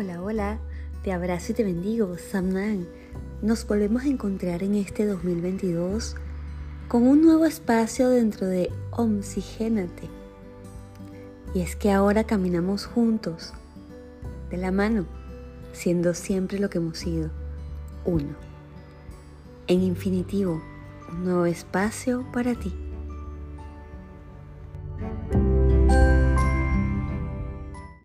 Hola, hola, te abrazo y te bendigo, Samnan. Nos volvemos a encontrar en este 2022 con un nuevo espacio dentro de Oxigénate. Y es que ahora caminamos juntos, de la mano, siendo siempre lo que hemos sido, uno. En infinitivo, un nuevo espacio para ti.